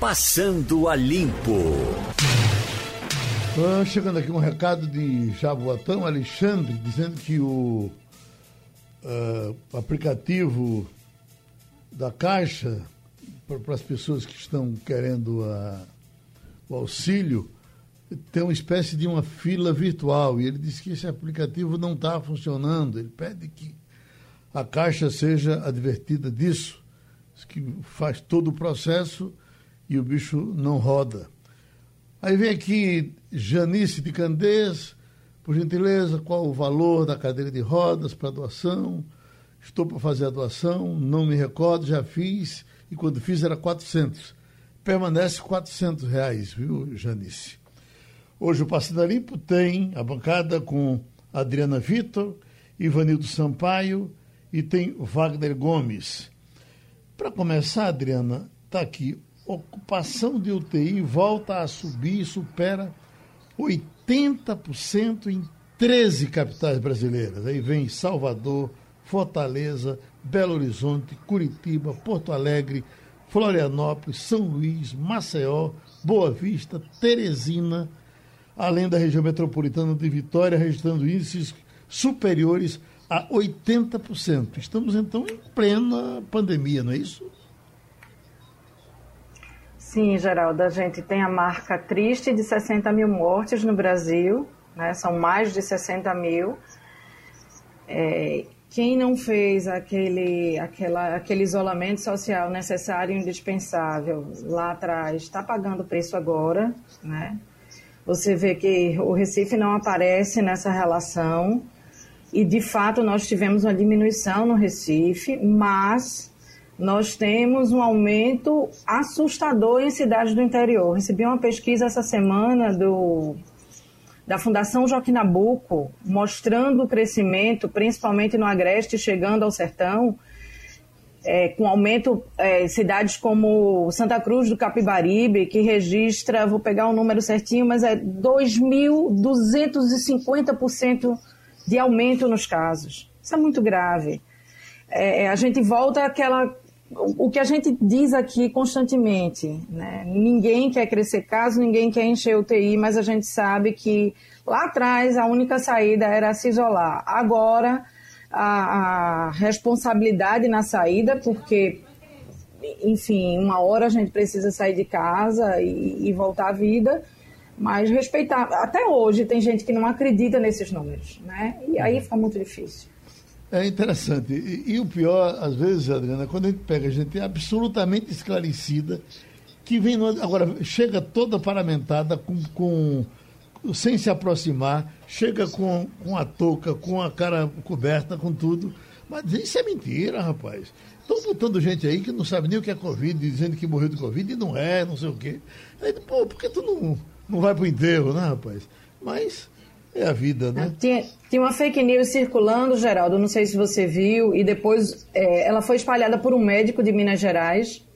Passando a Limpo. Ah, chegando aqui um recado de Jaboatão, Alexandre, dizendo que o uh, aplicativo da Caixa para as pessoas que estão querendo a, o auxílio tem uma espécie de uma fila virtual e ele disse que esse aplicativo não está funcionando. Ele pede que a Caixa seja advertida disso, que faz todo o processo e o bicho não roda. Aí vem aqui Janice de Candês, por gentileza, qual o valor da cadeira de rodas para doação? Estou para fazer a doação, não me recordo, já fiz, e quando fiz era 400. Permanece 400 reais, viu, Janice? Hoje o Passando Limpo tem a bancada com Adriana Vitor, Ivanildo Sampaio e tem Wagner Gomes. Para começar, Adriana, está aqui. Ocupação de UTI volta a subir e supera 80% em 13 capitais brasileiras. Aí vem Salvador, Fortaleza, Belo Horizonte, Curitiba, Porto Alegre, Florianópolis, São Luís, Maceió, Boa Vista, Teresina, além da região metropolitana de Vitória, registrando índices superiores a 80%. Estamos então em plena pandemia, não é isso? Sim, Geraldo, a gente tem a marca triste de 60 mil mortes no Brasil, né? são mais de 60 mil. É, quem não fez aquele, aquela, aquele isolamento social necessário e indispensável lá atrás está pagando preço agora, né? Você vê que o Recife não aparece nessa relação e de fato nós tivemos uma diminuição no Recife, mas nós temos um aumento assustador em cidades do interior. Recebi uma pesquisa essa semana do da Fundação Joaquim Nabuco, mostrando o crescimento, principalmente no Agreste, chegando ao sertão, é, com aumento, é, cidades como Santa Cruz do Capibaribe, que registra, vou pegar o número certinho, mas é 2.250% de aumento nos casos. Isso é muito grave. É, a gente volta àquela. O que a gente diz aqui constantemente, né? ninguém quer crescer caso, ninguém quer encher UTI, mas a gente sabe que lá atrás a única saída era se isolar. Agora, a, a responsabilidade na saída, porque, enfim, uma hora a gente precisa sair de casa e, e voltar à vida, mas respeitar. Até hoje tem gente que não acredita nesses números, né? E aí fica muito difícil. É interessante. E, e, o pior, às vezes, Adriana, quando a gente pega gente absolutamente esclarecida, que vem. No, agora, chega toda paramentada com, com sem se aproximar, chega com, com a touca, com a cara coberta, com tudo. Mas isso é mentira, rapaz. Estão botando gente aí que não sabe nem o que é Covid, dizendo que morreu de Covid e não é, não sei o quê. Aí, pô, por que tu não, não vai pro enterro, né, rapaz? Mas é a vida, né? Tinha, tinha uma fake news circulando, Geraldo, não sei se você viu, e depois é, ela foi espalhada por um médico de Minas Gerais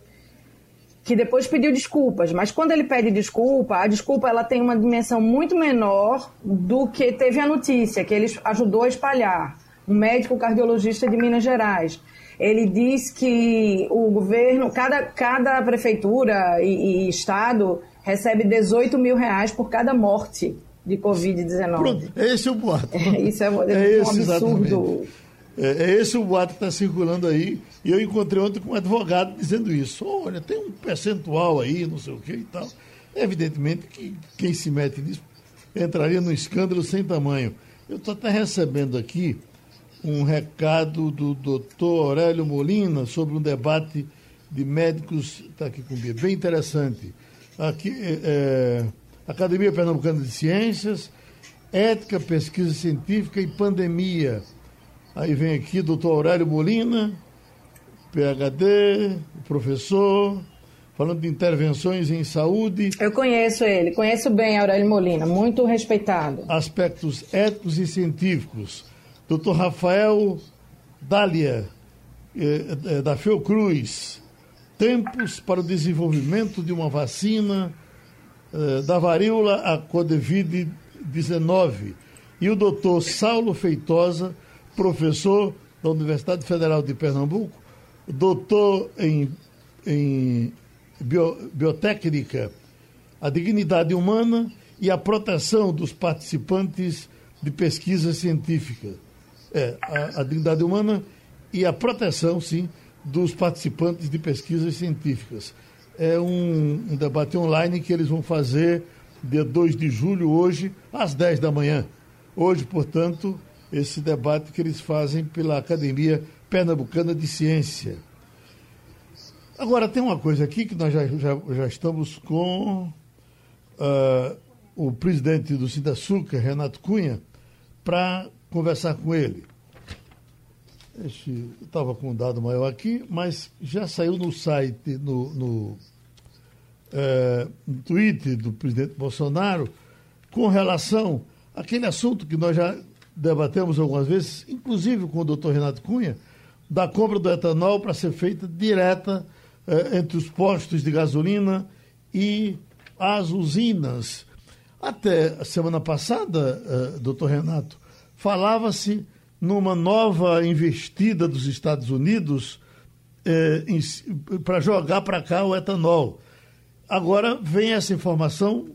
que depois pediu desculpas, mas quando ele pede desculpa, a desculpa ela tem uma dimensão muito menor do que teve a notícia que ele ajudou a espalhar. Um médico cardiologista de Minas Gerais. Ele diz que o governo, cada, cada prefeitura e, e estado recebe 18 mil reais por cada morte de Covid-19. Esse é o boato. É, isso é, é, é um absurdo. Exatamente. É, é esse o boato que está circulando aí. E eu encontrei ontem com um advogado dizendo isso. Olha, tem um percentual aí, não sei o que e tal. Evidentemente que quem se mete nisso entraria num escândalo sem tamanho. Eu estou até recebendo aqui um recado do doutor Aurélio Molina sobre um debate de médicos, está aqui comigo, bem interessante. Aqui, é, é, Academia Pernambucana de Ciências, Ética, Pesquisa Científica e Pandemia Aí vem aqui doutor Aurélio Molina, PhD, professor, falando de intervenções em saúde. Eu conheço ele, conheço bem Aurélio Molina, muito respeitado. Aspectos éticos e científicos. Doutor Rafael Dália, eh, eh, da Fiocruz, tempos para o desenvolvimento de uma vacina eh, da varíola a Covid-19. E o doutor Saulo Feitosa, professor da Universidade Federal de Pernambuco, doutor em, em bio, biotécnica, a dignidade humana e a proteção dos participantes de pesquisa científica. É, a, a dignidade humana e a proteção, sim, dos participantes de pesquisas científicas. É um, um, debate online que eles vão fazer dia 2 de julho, hoje, às 10 da manhã. Hoje, portanto, esse debate que eles fazem pela Academia Pernambucana de Ciência. Agora, tem uma coisa aqui que nós já, já, já estamos com uh, o presidente do Sidaçuca, Renato Cunha, para conversar com ele. Estava com um dado maior aqui, mas já saiu no site, no, no, é, no tweet do presidente Bolsonaro, com relação àquele assunto que nós já debatemos algumas vezes, inclusive com o doutor Renato Cunha, da compra do etanol para ser feita direta é, entre os postos de gasolina e as usinas. Até a semana passada, é, doutor Renato, falava-se numa nova investida dos Estados Unidos eh, para jogar para cá o etanol. Agora vem essa informação,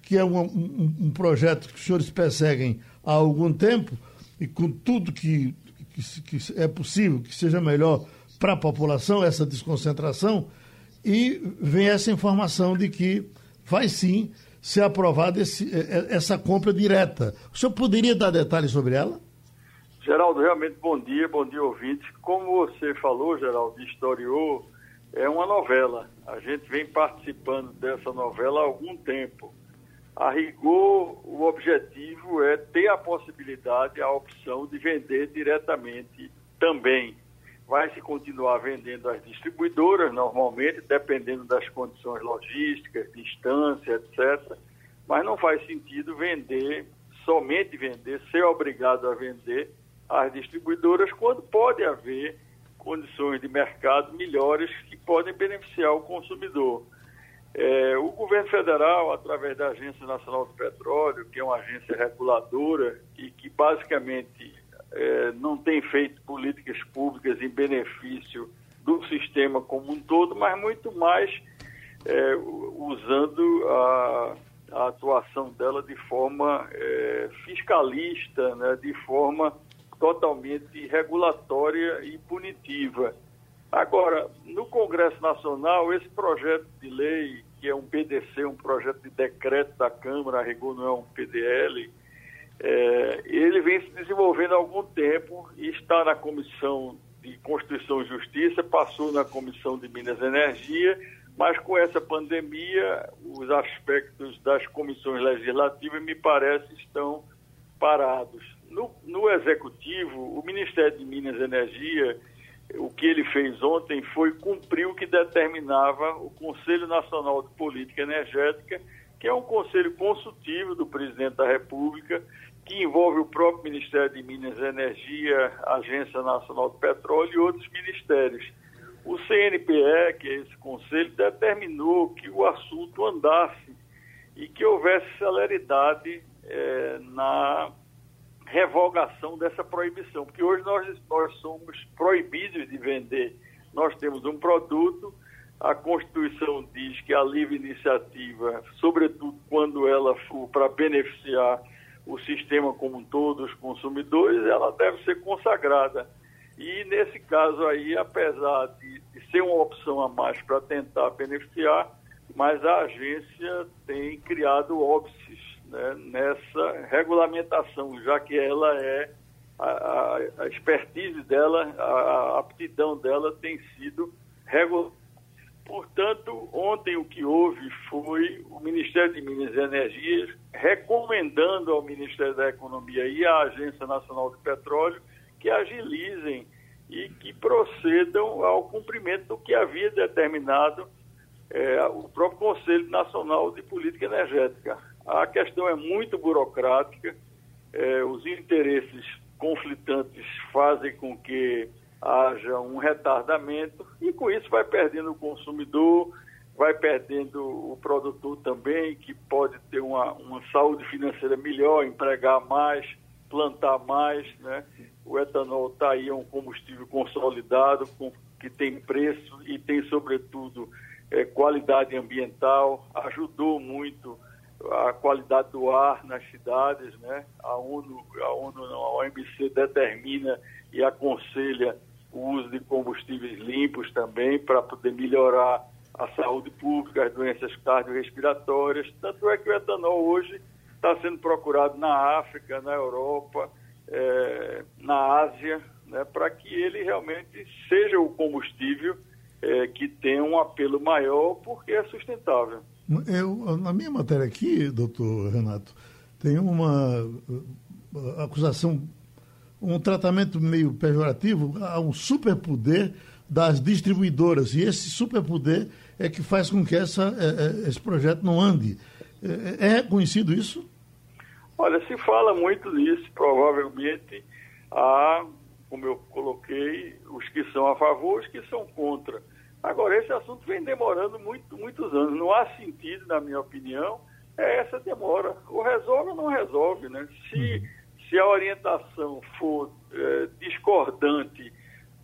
que é um, um, um, projeto que os senhores perseguem há algum tempo, e com tudo que, que, que é possível, que seja melhor para a população, essa desconcentração, e vem essa informação de que vai sim ser aprovada eh, eh, essa compra direta. O senhor poderia dar detalhes sobre ela? Geraldo, realmente bom dia, bom dia ouvintes. Como você falou, Geraldo, historiou, é uma novela. A gente vem participando dessa novela há algum tempo. A rigor, o objetivo é ter a possibilidade, a opção de vender diretamente também. Vai se continuar vendendo às distribuidoras, normalmente, dependendo das condições logísticas, distância, etc. Mas não faz sentido vender, somente vender, ser obrigado a vender às distribuidoras quando pode haver condições de mercado melhores que podem beneficiar o consumidor. É, o governo federal, através da Agência Nacional do Petróleo, que é uma agência reguladora e que basicamente é, não tem feito políticas públicas em benefício do sistema como um todo, mas muito mais é, usando a, a, atuação dela de forma é, fiscalista, né, de forma totalmente regulatória e punitiva. Agora, no Congresso Nacional, esse projeto de lei, que é um PDC, um projeto de decreto da Câmara, a rigor não é um PDL, é, ele vem se desenvolvendo há algum tempo e está na Comissão de Constituição e Justiça, passou na Comissão de Minas e Energia, mas com essa pandemia, os aspectos das comissões legislativas, me parece, estão parados. No, no Executivo, o Ministério de Minas e Energia, o que ele fez ontem foi cumprir o que determinava o Conselho Nacional de Política Energética, que é um conselho consultivo do presidente da República, que envolve o próprio Ministério de Minas e Energia, a Agência Nacional do Petróleo e outros ministérios. O CNPE, que é esse conselho, determinou que o assunto andasse e que houvesse celeridade eh, na revogação dessa proibição, porque hoje nós, nós somos proibidos de vender. Nós temos um produto, a Constituição diz que a livre iniciativa, sobretudo quando ela for para beneficiar o sistema como um todo, os consumidores, ela deve ser consagrada. E nesse caso aí, apesar de, de ser uma opção a mais para tentar beneficiar, mas a agência tem criado óbices né, nessa regulamentação, já que ela é a, a expertise dela, a, aptidão dela tem sido regulada. Portanto, ontem o que houve foi o Ministério de Minas e Energia recomendando ao Ministério da Economia e à Agência Nacional de Petróleo que agilizem e que procedam ao cumprimento do que havia determinado é, o próprio Conselho Nacional de Política Energética. A questão é muito burocrática, é, os interesses conflitantes fazem com que haja um retardamento e com isso vai perdendo o consumidor, vai perdendo o produtor também, que pode ter uma, uma saúde financeira melhor, empregar mais, plantar mais. Né? O etanol está aí, é um combustível consolidado, com, que tem preço e tem, sobretudo, é, qualidade ambiental, ajudou muito a qualidade do ar nas cidades, né? A ONU, a ONU, não, a OMC determina e aconselha o uso de combustíveis limpos também para poder melhorar a saúde pública, as doenças cardiorrespiratórias. Tanto é que o etanol hoje está sendo procurado na África, na Europa, é, na Ásia, né, para que ele realmente seja o combustível é, que tenha um apelo maior porque é sustentável. Eu, na minha matéria aqui, doutor Renato, tem uma uh, acusação, um tratamento meio pejorativo a um superpoder das distribuidoras. E esse superpoder é que faz com que essa, é, é, esse projeto não ande. É, é reconhecido isso? Olha, se fala muito nisso, provavelmente há, como eu coloquei, os que são a favor, os que são contra. Agora, esse assunto vem demorando muito, muitos anos. Não há sentido, na minha opinião, é essa demora. O resolve ou não resolve, né? Se, uhum. se a orientação for é, discordante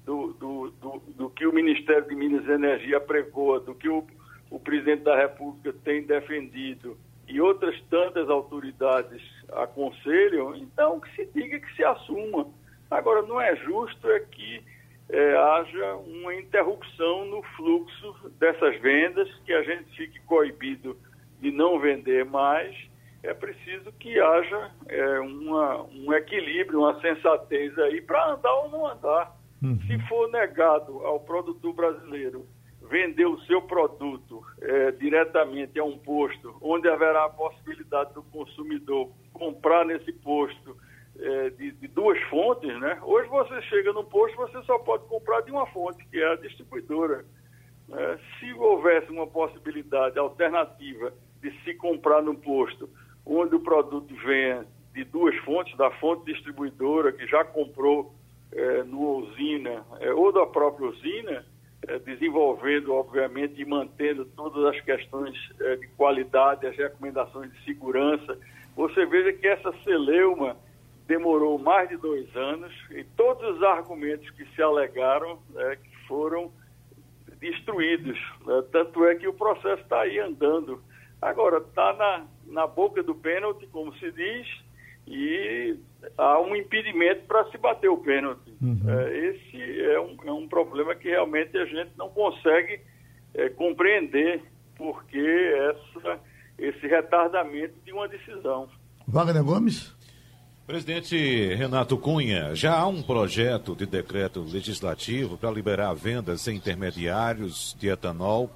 do, do, do, do, que o Ministério de Minas e Energia pregoa, do que o, o presidente da República tem defendido e outras tantas autoridades aconselham, então que se diga que se assuma. Agora, não é justo é que é, haja uma interrupção no fluxo dessas vendas, que a gente fique coibido de não vender mais. É preciso que haja é, uma, um equilíbrio, uma sensatez aí para andar ou não andar. Uhum. Se for negado ao produtor brasileiro vender o seu produto é, diretamente a um posto, onde haverá a possibilidade do consumidor comprar nesse posto é, de, de, duas fontes, né? Hoje você chega no posto, você só pode comprar de uma fonte, que é a distribuidora. É, se houvesse uma possibilidade alternativa de se comprar no posto, onde o produto venha de duas fontes, da fonte distribuidora que já comprou é, no usina é, ou da própria usina, é, desenvolvendo, obviamente, e mantendo todas as questões é, de qualidade, as recomendações de segurança. Você veja que essa celeuma demorou mais de dois anos e todos os argumentos que se alegaram né, foram destruídos. Né? Tanto é que o processo está aí andando. Agora, está na, na boca do pênalti, como se diz, e há um impedimento para se bater o pênalti. Uhum. É, esse é um, é um problema que realmente a gente não consegue é, compreender porque essa, esse retardamento de uma decisão. Wagner Gomes? Presidente Renato Cunha, já há um projeto de decreto legislativo para liberar vendas sem intermediários de etanol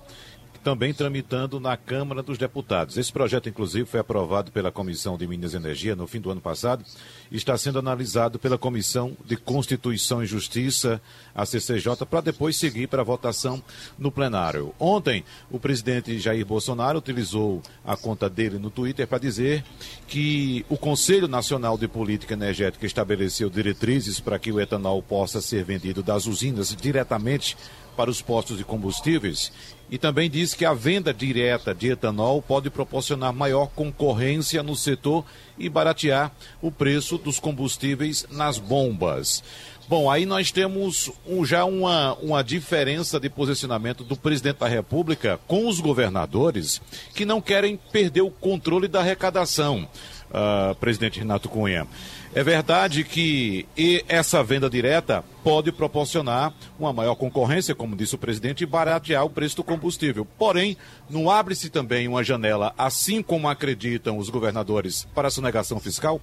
também tramitando na Câmara dos Deputados. Esse projeto, inclusive, foi aprovado pela Comissão de Minas e Energia no fim do ano passado e está sendo analisado pela Comissão de Constituição e Justiça, a CCJ, para depois seguir para a votação no plenário. Ontem, o presidente Jair Bolsonaro utilizou a conta dele no Twitter para dizer que o Conselho Nacional de Política Energética estabeleceu diretrizes para que o etanol possa ser vendido das usinas diretamente para os postos de combustíveis e também diz que a venda direta de etanol pode proporcionar maior concorrência no setor e baratear o preço dos combustíveis nas bombas. Bom, aí nós temos um, já uma, uma diferença de posicionamento do presidente da República com os governadores que não querem perder o controle da arrecadação, uh, presidente Renato Cunha. É verdade que essa venda direta pode proporcionar uma maior concorrência, como disse o presidente, e baratear o preço do combustível. Porém, não abre-se também uma janela, assim como acreditam os governadores, para a sonegação fiscal?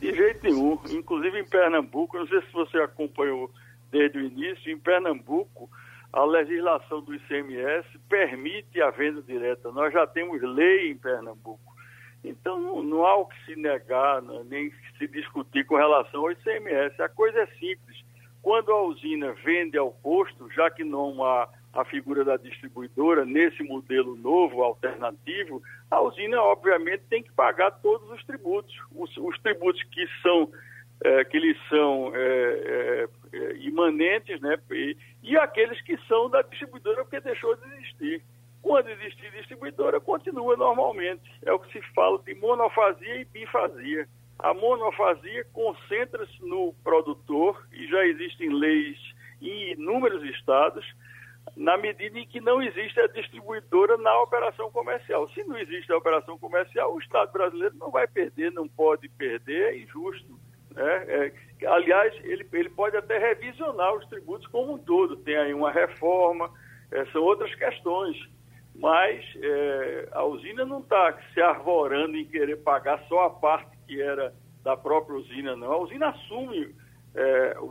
De jeito nenhum. Inclusive em Pernambuco, não sei se você acompanhou desde o início, em Pernambuco, a legislação do ICMS permite a venda direta. Nós já temos lei em Pernambuco. Então não, não, há o que se negar, né, nem se discutir com relação ao ICMS. A coisa é simples. Quando a usina vende ao posto, já que não há a figura da distribuidora nesse modelo novo, alternativo, a usina obviamente tem que pagar todos os tributos. Os, os tributos que são é, que são é, é, imanentes, né? E, e aqueles que são da distribuidora porque deixou de existir. Quando existir distribuidora, continua normalmente. É o que se fala de monofasia e bifasia. A monofasia concentra-se no produtor, e já existem leis em inúmeros estados, na medida em que não existe a distribuidora na operação comercial. Se não existe a operação comercial, o Estado brasileiro não vai perder, não pode perder, é injusto. Né? É, aliás, ele, ele pode até revisionar os tributos como um todo, tem aí uma reforma, é, são outras questões. Mas é, a usina não está se arvorando em querer pagar só a parte que era da própria usina, não. A usina assume é, o,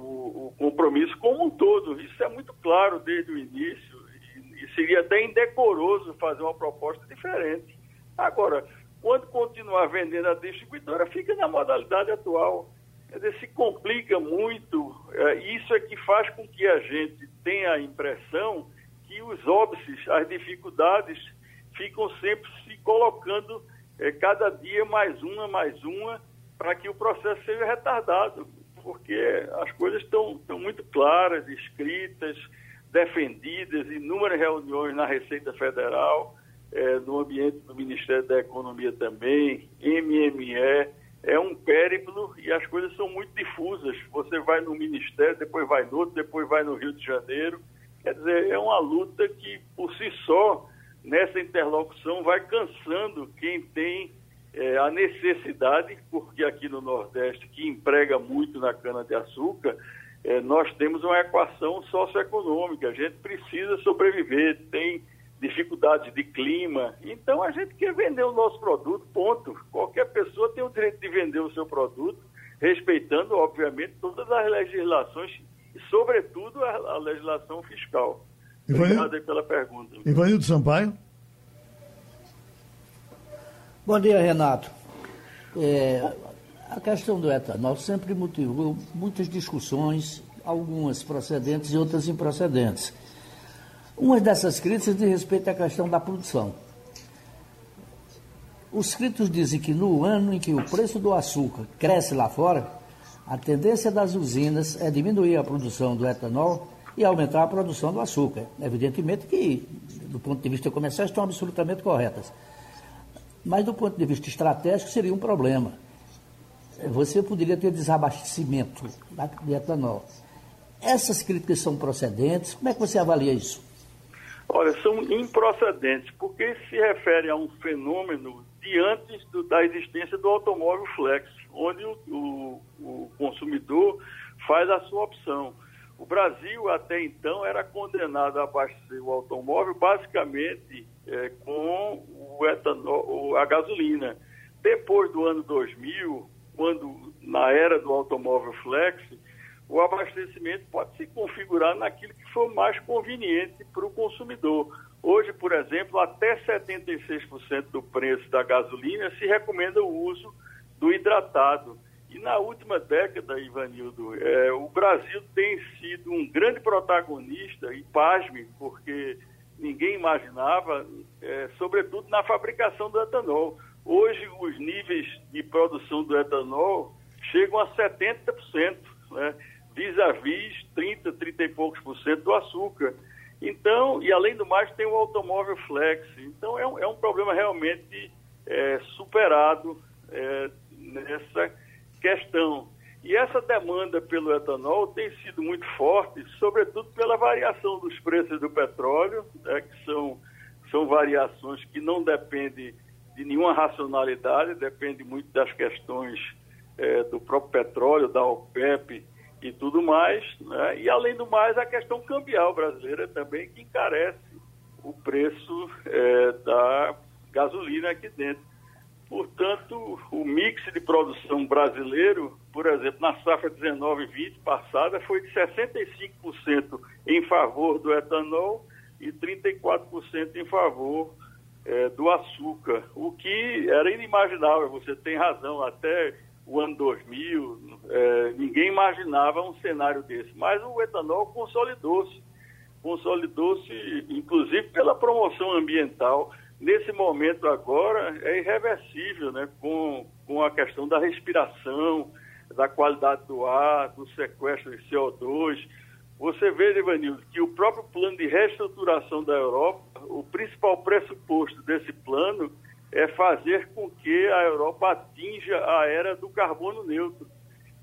o, compromisso como um todo. Isso é muito claro desde o início e, e, seria até indecoroso fazer uma proposta diferente. Agora, quando continuar vendendo a distribuidora, fica na modalidade atual. Quer dizer, se complica muito. É, isso é que faz com que a gente tenha a impressão que os óbices, as dificuldades, ficam sempre se colocando é, cada dia mais uma, mais uma, para que o processo seja retardado porque as coisas estão, muito claras, escritas, defendidas, inúmeras reuniões na Receita Federal, é, no ambiente do Ministério da Economia também, MME, é um périplo e as coisas são muito difusas. Você vai no Ministério, depois vai no outro, depois vai no Rio de Janeiro. Quer dizer, é uma luta que, por si só, nessa interlocução, vai cansando quem tem é, a necessidade, porque aqui no Nordeste, que emprega muito na cana-de-açúcar, é, nós temos uma equação socioeconômica, a gente precisa sobreviver, tem dificuldades de clima, então a gente quer vender o nosso produto, ponto. Qualquer pessoa tem o direito de vender o seu produto, respeitando, obviamente, todas as legislações e, sobretudo, a, a legislação fiscal. Obrigado pela pergunta. Ivanildo Sampaio. Bom dia, Renato. É, a questão do etanol sempre motivou muitas discussões, algumas procedentes e outras improcedentes. Uma dessas críticas diz respeito à questão da produção. Os críticos dizem que no ano em que o preço do açúcar cresce lá fora, a tendência das usinas é diminuir a produção do etanol e aumentar a produção do açúcar. Evidentemente que, do ponto de vista comercial, estão absolutamente corretas. Mas do ponto de vista estratégico seria um problema. Você poderia ter desabastecimento de etanol. Essas críticas são procedentes? Como é que você avalia isso? Olha, são improcedentes, porque se refere a um fenômeno do, da existência do automóvel flex, onde o, o, o consumidor faz a sua opção. O Brasil, até então, era condenado a abastecer o automóvel basicamente é, com o etanol, a gasolina. Depois do ano 2000, quando na era do automóvel flex, o abastecimento pode se configurar naquilo que for mais conveniente para o consumidor. Hoje, por exemplo, até 76% do preço da gasolina se recomenda o uso do hidratado. E na última década, Ivanildo, é, o Brasil tem sido um grande protagonista, e pasme, porque ninguém imaginava, é, sobretudo na fabricação do etanol. Hoje, os níveis de produção do etanol chegam a 70%, né? vis-à-vis 30, 30 e poucos por cento do açúcar. Então, e além do mais, tem o automóvel flex. Então, é um, é um problema realmente é, superado é, nessa questão. E essa demanda pelo etanol tem sido muito forte, sobretudo pela variação dos preços do petróleo, né, que são, são variações que não dependem de nenhuma racionalidade, dependem muito das questões é, do próprio petróleo, da OPEP e tudo mais. Né? E, além do mais, a questão cambial brasileira também, que encarece o preço é, da gasolina aqui dentro. Portanto, o mix de produção brasileiro, por exemplo, na safra 19-20 passada, foi de 65% em favor do etanol e 34% em favor é, do açúcar, o que era inimaginável. Você tem razão, até o ano 2000, é, ninguém imaginava um cenário desse. Mas o etanol consolidou-se, consolidou-se, inclusive pela promoção ambiental nesse momento agora é irreversível, né? Com, com a questão da respiração, da qualidade do ar, do sequestro de CO2. Você vê, Ivanildo, que o próprio plano de reestruturação da Europa, o principal pressuposto desse plano é fazer com que a Europa atinja a era do carbono neutro.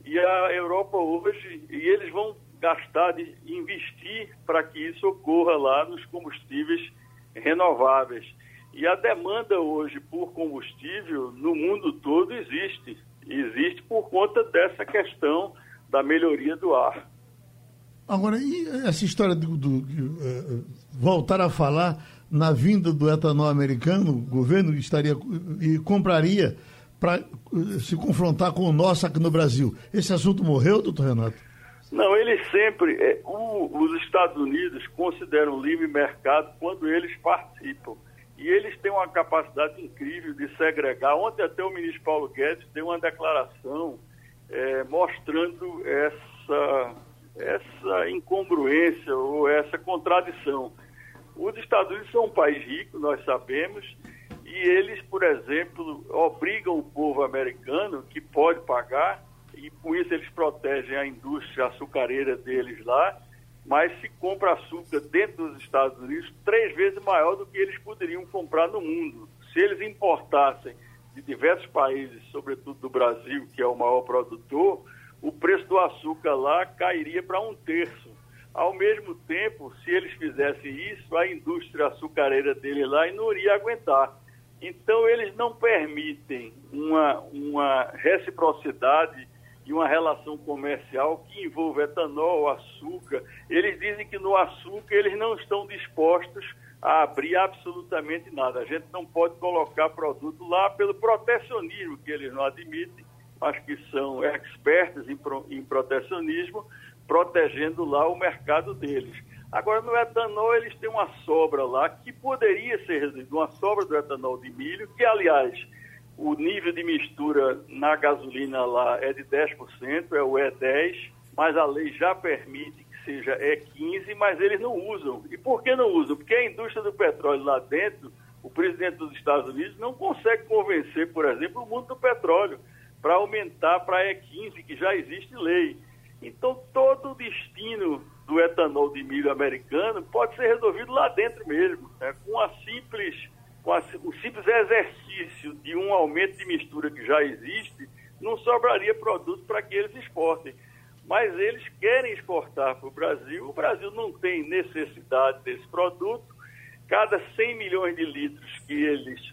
E a Europa hoje, e eles vão gastar, de investir para que isso ocorra lá nos combustíveis renováveis. E a demanda hoje por combustível no mundo todo existe. Existe por conta dessa questão da melhoria do ar. Agora, e essa história do, do, de uh, voltar a falar na vinda do etanol americano, o governo estaria e compraria para uh, se confrontar com o nosso aqui no Brasil. Esse assunto morreu, doutor Renato? Não, eles sempre, é, o, os Estados Unidos consideram livre mercado quando eles participam. E eles têm uma capacidade incrível de segregar. Ontem até o ministro Paulo Guedes deu uma declaração é, mostrando essa, essa incongruência ou essa contradição. Os Estados Unidos são um país rico, nós sabemos, e eles, por exemplo, obrigam o povo americano, que pode pagar, e com isso eles protegem a indústria açucareira deles lá, mas se compra açúcar dentro dos Estados Unidos três vezes maior do que eles poderiam comprar no mundo. Se eles importassem de diversos países, sobretudo do Brasil, que é o maior produtor, o preço do açúcar lá cairia para um terço. Ao mesmo tempo, se eles fizessem isso, a indústria açucareira dele lá não iria aguentar. Então, eles não permitem uma, uma reciprocidade e uma relação comercial que envolva etanol, açúcar. Eles dizem que no açúcar eles não estão dispostos a abrir absolutamente nada. A gente não pode colocar produto lá pelo protecionismo, que eles não admitem, mas que são expertos em, em protecionismo, protegendo lá o mercado deles. Agora, no etanol, eles têm uma sobra lá que poderia ser reduzida, uma sobra do etanol de milho, que, aliás, o nível de mistura na gasolina lá é de 10%, é o E10, mas a lei já permite seja, é 15, mas eles não usam. E por que não usam? Porque a indústria do petróleo lá dentro, o presidente dos Estados Unidos não consegue convencer, por exemplo, o mundo do petróleo para aumentar para E15, que já existe lei. Então, todo o destino do etanol de milho americano pode ser resolvido lá dentro mesmo, né? com a simples, com a, o simples exercício de um aumento de mistura que já existe, não sobraria produto para que eles exportem mas eles querem exportar para o Brasil. O Brasil não tem necessidade desse produto. Cada 100 milhões de litros que eles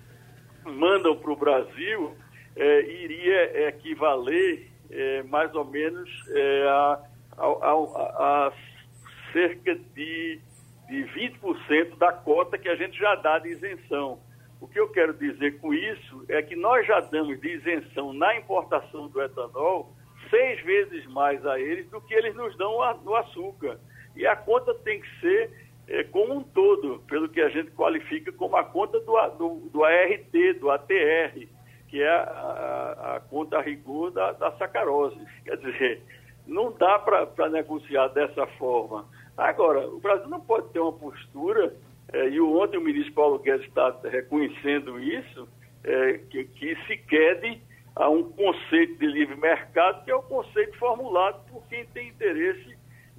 mandam para o Brasil é, iria equivaler é, mais ou menos é, a, a, a, a, cerca de, de 20% da cota que a gente já dá de isenção. O que eu quero dizer com isso é que nós já damos de isenção na importação do etanol seis vezes mais a eles do que eles nos dão no açúcar. E a conta tem que ser é, como um todo, pelo que a gente qualifica como a conta do, do, do ART, do ATR, que é a, a, conta a rigor da, da sacarose. Quer dizer, não dá para negociar dessa forma. Agora, o Brasil não pode ter uma postura, é, e ontem o ministro Paulo Guedes está reconhecendo isso, é, que, que se quede a um conceito de livre mercado, que é o conceito formulado por quem tem interesse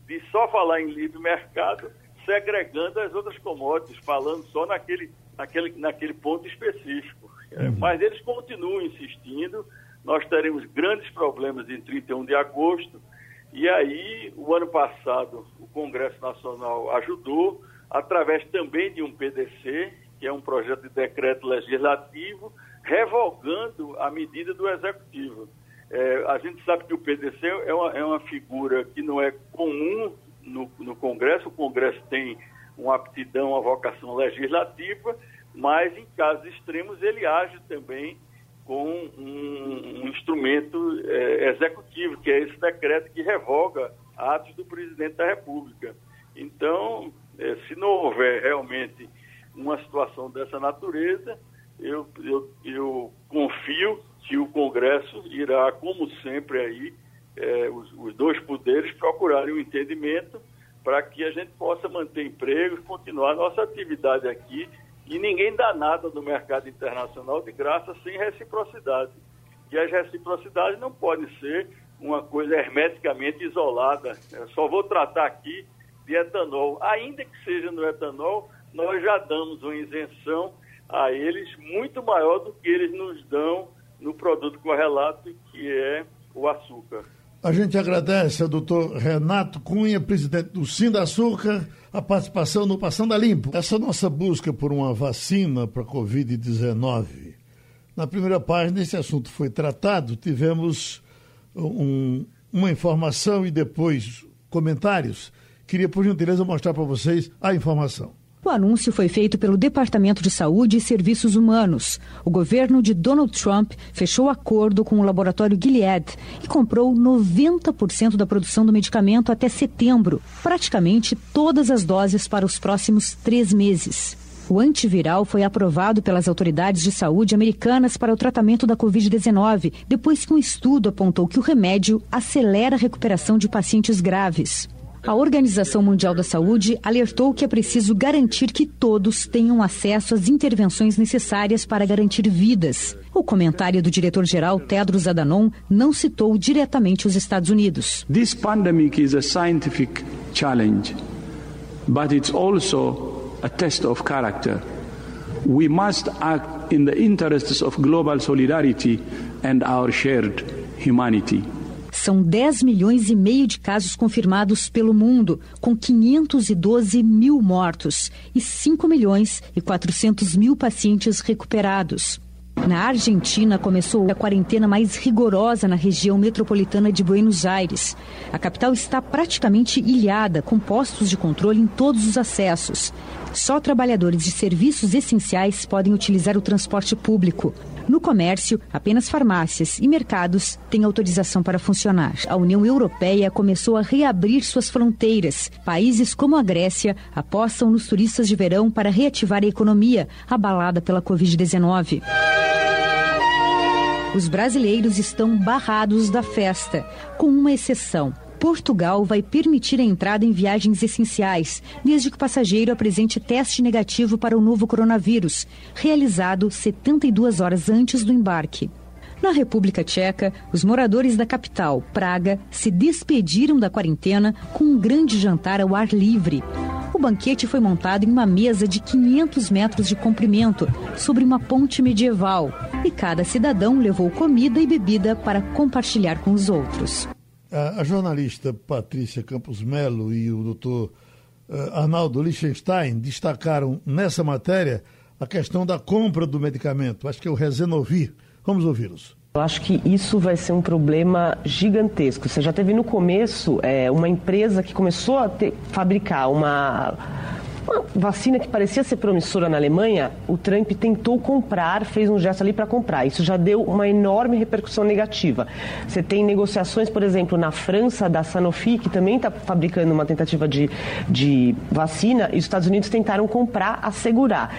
de só falar em livre mercado, segregando as outras commodities, falando só naquele, naquele, naquele ponto específico. É, uhum. Mas eles continuam insistindo, nós teremos grandes problemas em 31 de agosto, e aí, o ano passado, o Congresso Nacional ajudou, através também de um PDC, que é um projeto de decreto legislativo, revogando a medida do executivo. É, a gente sabe que o PDC é uma, é uma figura que não é comum no, no, Congresso, o Congresso tem uma aptidão, uma vocação legislativa, mas em casos extremos ele age também com um, um instrumento é, executivo, que é esse decreto que revoga atos do presidente da República. Então, é, se não houver realmente uma situação dessa natureza, eu, eu, eu confio que o Congresso irá, como sempre aí, é, os, os, dois poderes procurarem um entendimento para que a gente possa manter empregos, continuar nossa atividade aqui e ninguém dá nada no mercado internacional de graça sem reciprocidade. E as reciprocidades não podem ser uma coisa hermeticamente isolada. Eu só vou tratar aqui de etanol. Ainda que seja no etanol, nós já damos uma isenção a eles muito maior do que eles nos dão no produto correlato, que é o açúcar. A gente agradece ao doutor Renato Cunha, presidente do Açúcar, a participação no Passando a Limpo. Essa nossa busca por uma vacina para a Covid-19. Na primeira página, esse assunto foi tratado, tivemos um, uma informação e depois comentários. Queria, por gentileza, mostrar para vocês a informação. O anúncio foi feito pelo Departamento de Saúde e Serviços Humanos. O governo de Donald Trump fechou acordo com o laboratório Gilead e comprou 90% da produção do medicamento até setembro, praticamente todas as doses para os próximos três meses. O antiviral foi aprovado pelas autoridades de saúde americanas para o tratamento da Covid-19, depois que um estudo apontou que o remédio acelera a recuperação de pacientes graves. A Organização Mundial da Saúde alertou que é preciso garantir que todos tenham acesso às intervenções necessárias para garantir vidas. O comentário do diretor-geral Tedros Adhanom não citou diretamente os Estados Unidos. This pandemic is a scientific challenge, but it's also a test of character. We must act in the interests of global solidarity and our shared humanity. São 10 milhões e meio de casos confirmados pelo mundo, com 512 mil mortos e 5 milhões e 400 mil pacientes recuperados. Na Argentina, começou a quarentena mais rigorosa na região metropolitana de Buenos Aires. A capital está praticamente ilhada, com postos de controle em todos os acessos. Só trabalhadores de serviços essenciais podem utilizar o transporte público. No comércio, apenas farmácias e mercados têm autorização para funcionar. A União Europeia começou a reabrir suas fronteiras. Países como a Grécia apostam nos turistas de verão para reativar a economia abalada pela Covid-19. Os brasileiros estão barrados da festa, com uma exceção. Portugal vai permitir a entrada em viagens essenciais, desde que o passageiro apresente teste negativo para o novo coronavírus, realizado 72 horas antes do embarque. Na República Tcheca, os moradores da capital, Praga, se despediram da quarentena com um grande jantar ao ar livre. O banquete foi montado em uma mesa de 500 metros de comprimento, sobre uma ponte medieval, e cada cidadão levou comida e bebida para compartilhar com os outros. A, jornalista Patrícia Campos Melo e o doutor uh, Arnaldo Liechtenstein destacaram nessa matéria a questão da compra do medicamento. Acho que é o Rezenovir. Vamos ouvi-los. Eu acho que isso vai ser um problema gigantesco. Você já teve no começo é, uma empresa que começou a ter, fabricar uma uma vacina que parecia ser promissora na Alemanha, o Trump tentou comprar, fez um gesto ali para comprar. Isso já deu uma enorme repercussão negativa. Você tem negociações, por exemplo, na França, da Sanofi, que também está fabricando uma tentativa de, de vacina, e os Estados Unidos tentaram comprar, assegurar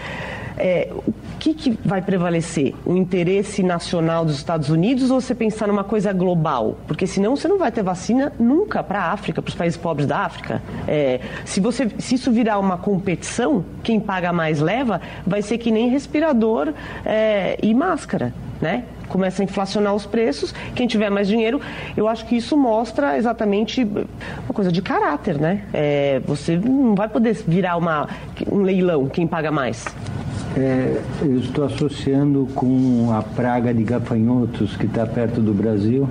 é, o que, que vai prevalecer? O interesse nacional dos Estados Unidos ou você pensar numa coisa global? Porque senão você não vai ter vacina nunca para a África, para os países pobres da África. É, se, você, se isso virar uma competição, quem paga mais leva, vai ser que nem respirador é, e máscara, né? começa a inflacionar os preços, quem tiver mais dinheiro, eu acho que isso mostra exatamente uma coisa de caráter, né? É, você não vai poder virar uma, um leilão, quem paga mais. É, eu estou associando com a praga de gafanhotos que está perto do Brasil.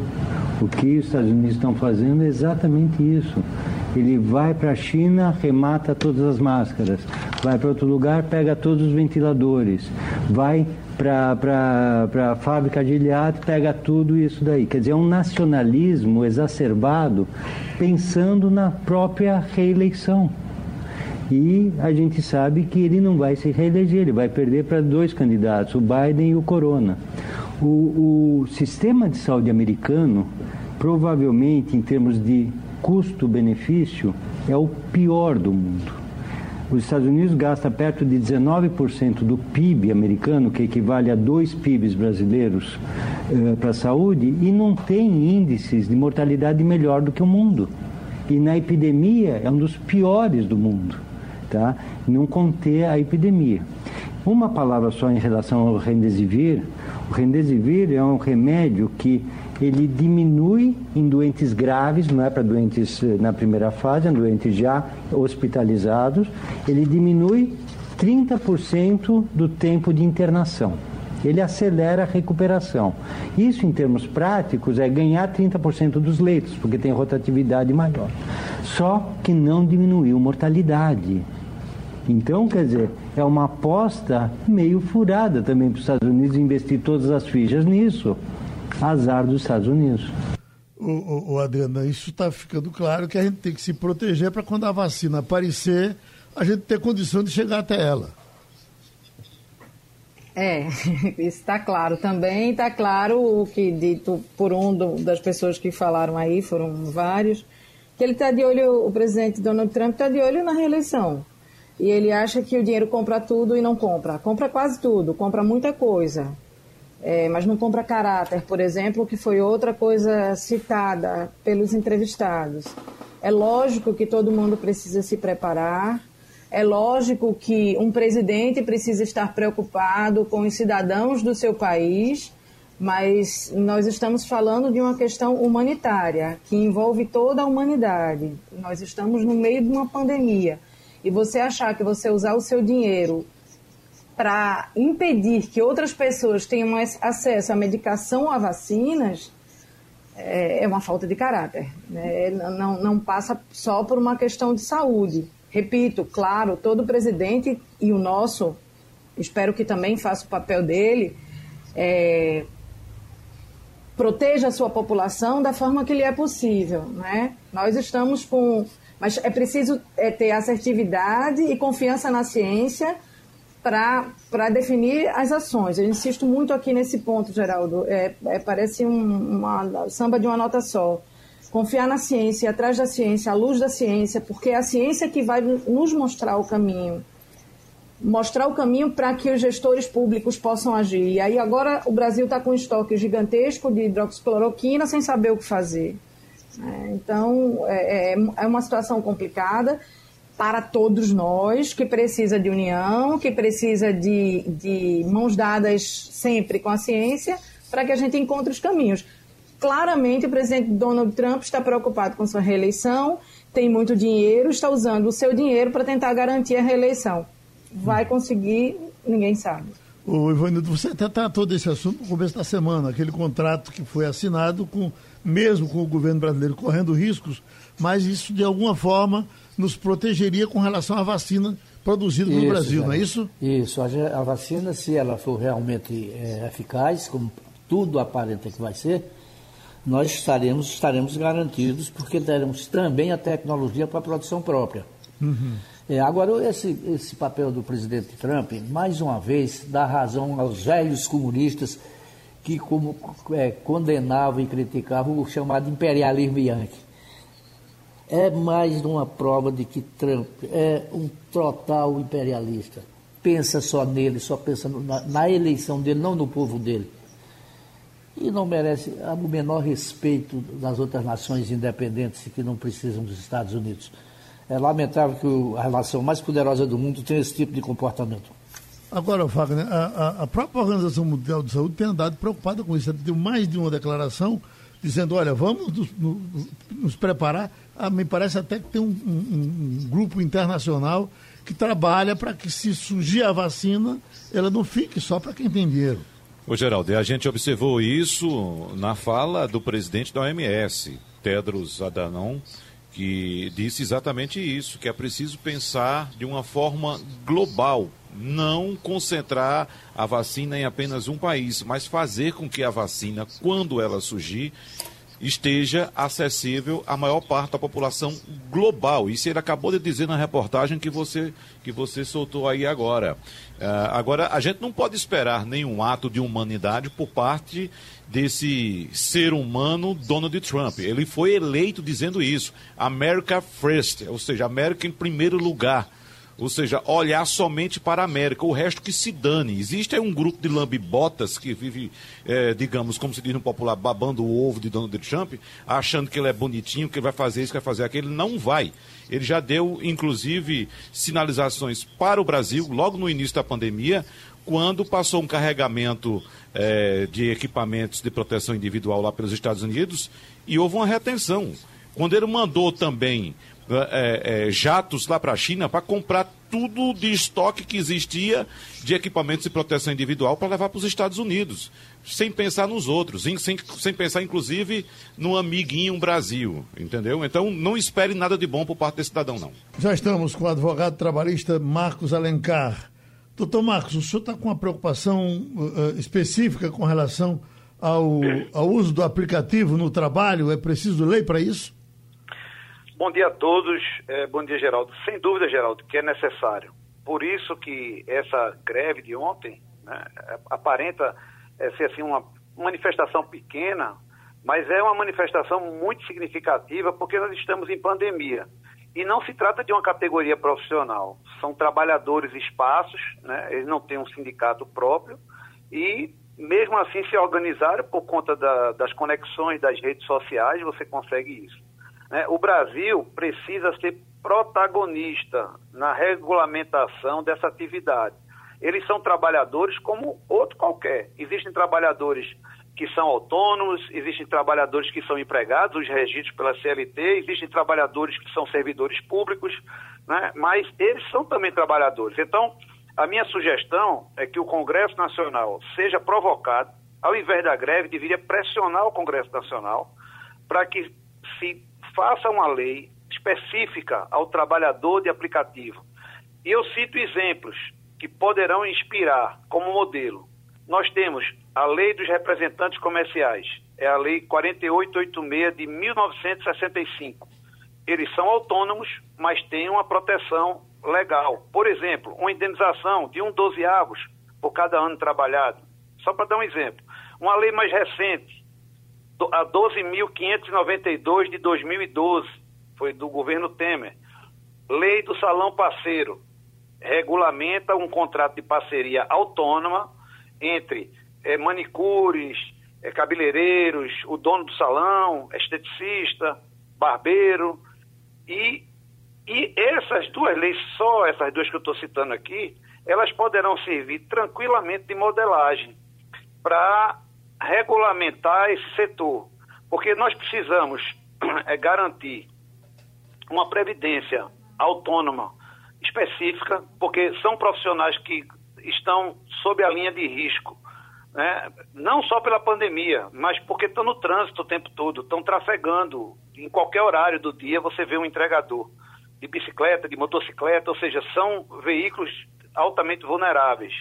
O que os Estados Unidos estão fazendo é exatamente isso. Ele vai para a China, remata todas as máscaras. Vai para outro lugar, pega todos os ventiladores. Vai para a fábrica de Iliad, pega tudo isso daí. Quer dizer, é um nacionalismo exacerbado pensando na própria reeleição. E a gente sabe que ele não vai se reeleger, ele vai perder para dois candidatos, o Biden e o Corona. O, o sistema de saúde americano, provavelmente em termos de custo-benefício, é o pior do mundo. Os Estados Unidos gastam perto de 19% do PIB americano, que equivale a dois PIBs brasileiros, eh, para a saúde, e não tem índices de mortalidade melhor do que o mundo. E na epidemia é um dos piores do mundo tá? não conter a epidemia. Uma palavra só em relação ao Remdesivir. O Remdesivir é um remédio que ele diminui em doentes graves, não é para doentes eh, na primeira fase, é doentes já hospitalizados, ele diminui 30% do tempo de internação. ele acelera a recuperação. Isso, em termos práticos, é ganhar 30% dos leitos, porque tem rotatividade maior. Só que não diminuiu mortalidade. Então, quer dizer, é uma aposta meio furada também para os Estados Unidos investir todas as fichas nisso. Azar dos Estados Unidos. O, o, o Adriana, isso está ficando claro que a gente tem que se proteger para quando a vacina aparecer, a gente ter condição de chegar até ela. É, isso está claro. Também está claro o que dito por um do, das pessoas que falaram aí, foram vários, que ele está de olho, o presidente Donald Trump está de olho na reeleição. E ele acha que o dinheiro compra tudo e não compra. Compra quase tudo, compra muita coisa. É, mas não compra caráter, por exemplo, que foi outra coisa citada pelos entrevistados. É lógico que todo mundo precisa se preparar, é lógico que um presidente precisa estar preocupado com os cidadãos do seu país, mas nós estamos falando de uma questão humanitária que envolve toda a humanidade. Nós estamos no meio de uma pandemia. E você achar que você usar o seu dinheiro para impedir que outras pessoas tenham mais acesso à medicação ou a vacinas é, é uma falta de caráter. Né? Não, não passa só por uma questão de saúde. Repito, claro, todo presidente e o nosso, espero que também faça o papel dele, é, proteja a sua população da forma que lhe é possível. Né? Nós estamos com. Mas é preciso é, ter assertividade e confiança na ciência para definir as ações. Eu insisto muito aqui nesse ponto, Geraldo. É, é parece um, uma samba de uma nota só confiar na ciência, atrás da ciência, à luz da ciência, porque é a ciência que vai nos mostrar o caminho. Mostrar o caminho para que os gestores públicos possam agir. E aí agora o Brasil está com um estoque gigantesco de hidroxicloroquina sem saber o que fazer. É, então é, é, é uma situação complicada para todos nós, que precisa de união, que precisa de, de mãos dadas sempre com a ciência, para que a gente encontre os caminhos claramente o presidente Donald Trump está preocupado com sua reeleição, tem muito dinheiro, está usando o seu dinheiro para tentar garantir a reeleição. Vai conseguir, ninguém sabe. O Ivanildo, você até tratou desse assunto no começo da semana, aquele contrato que foi assinado com, mesmo com o governo brasileiro correndo riscos, mas isso de alguma forma nos protegeria com relação à vacina produzida no Brasil, não é isso? Isso, a, a, vacina, se ela for realmente é, eficaz, como tudo aparenta que vai ser, nós estaremos, estaremos garantidos, porque teremos também a tecnologia para a produção própria. Uhum. É, agora, esse, esse papel do presidente Trump, mais uma vez, dá razão aos velhos comunistas que como, é, condenavam e criticavam o chamado imperialismo yankee. É mais uma prova de que Trump é um total imperialista. Pensa só nele, só pensa na, na eleição dele, não no povo dele e não merece o menor respeito das outras nações independentes que não precisam dos Estados Unidos. É lamentável que a relação mais poderosa do mundo tenha esse tipo de comportamento. Agora, Wagner, a, a, própria Organização Mundial de Saúde tem andado preocupada com isso. Deu mais de uma declaração dizendo, olha, vamos nos, nos, nos preparar. Ah, me parece até que tem um, um, um grupo internacional que trabalha para que se surgir a vacina, ela não fique só para quem tem dinheiro. Ô Geraldo, a gente observou isso na fala do presidente da OMS, Tedros Adhanom, que disse exatamente isso, que é preciso pensar de uma forma global, não concentrar a vacina em apenas um país, mas fazer com que a vacina, quando ela surgir, esteja acessível à maior parte da população global. Isso ele acabou de dizer na reportagem que você, que você soltou aí agora. Uh, agora, a gente não pode esperar nenhum ato de humanidade por parte desse ser humano Donald Trump. Ele foi eleito dizendo isso. America First, ou seja, América em primeiro lugar. Ou seja, olhar somente para a América, o resto que se dane. Existe um grupo de lambibotas que vive, é, digamos, como se diz no popular, babando o ovo de Donald Trump, achando que ele é bonitinho, que ele vai fazer isso, que vai fazer aquilo. Ele não vai. Ele já deu, inclusive, sinalizações para o Brasil, logo no início da pandemia, quando passou um carregamento é, de equipamentos de proteção individual lá pelos Estados Unidos e houve uma retenção. Quando ele mandou também é, é, jatos lá para a China para comprar tudo de estoque que existia de equipamentos de proteção individual para levar para os Estados Unidos, sem pensar nos outros, sem, sem pensar inclusive no amiguinho Brasil, entendeu? Então não espere nada de bom por parte desse cidadão, não. Já estamos com o advogado trabalhista Marcos Alencar. Doutor Marcos, o senhor está com uma preocupação uh, específica com relação ao, ao uso do aplicativo no trabalho? É preciso lei para isso? Bom dia a todos. É, bom dia, Geraldo. Sem dúvida, Geraldo, que é necessário. Por isso que essa greve de ontem né, aparenta é, ser assim uma manifestação pequena, mas é uma manifestação muito significativa porque nós estamos em pandemia. E não se trata de uma categoria profissional. São trabalhadores espaços, né, eles não têm um sindicato próprio e mesmo assim se organizaram por conta da, das conexões das redes sociais, você consegue isso. Né? O Brasil precisa ser protagonista na regulamentação dessa atividade. Eles são trabalhadores como outro qualquer. Existem trabalhadores que são autônomos, existem trabalhadores que são empregados, os registros pela CLT, existem trabalhadores que são servidores públicos, né? mas eles são também trabalhadores. Então, a minha sugestão é que o Congresso Nacional seja provocado, ao invés da greve, deveria pressionar o Congresso Nacional para que se faça uma lei específica ao trabalhador de aplicativo. E eu cito exemplos que poderão inspirar como modelo. Nós temos a Lei dos Representantes Comerciais, é a Lei 4886 de 1965. Eles são autônomos, mas têm uma proteção legal. Por exemplo, uma indenização de um dozeavos por cada ano trabalhado. Só para dar um exemplo. Uma lei mais recente, a 12.592 de 2012, foi do governo Temer. Lei do Salão Parceiro, regulamenta um contrato de parceria autônoma entre é, manicures, é, cabeleireiros, o dono do salão, esteticista, barbeiro e e essas duas leis, só essas duas que eu estou citando aqui, elas poderão servir tranquilamente de modelagem para regulamentar esse setor. Porque nós precisamos é, garantir uma previdência autônoma específica, porque são profissionais que estão sob a linha de risco, né? não só pela pandemia, mas porque estão no trânsito o tempo todo, estão trafegando. Em qualquer horário do dia você vê um entregador de bicicleta, de motocicleta, ou seja, são veículos altamente vulneráveis.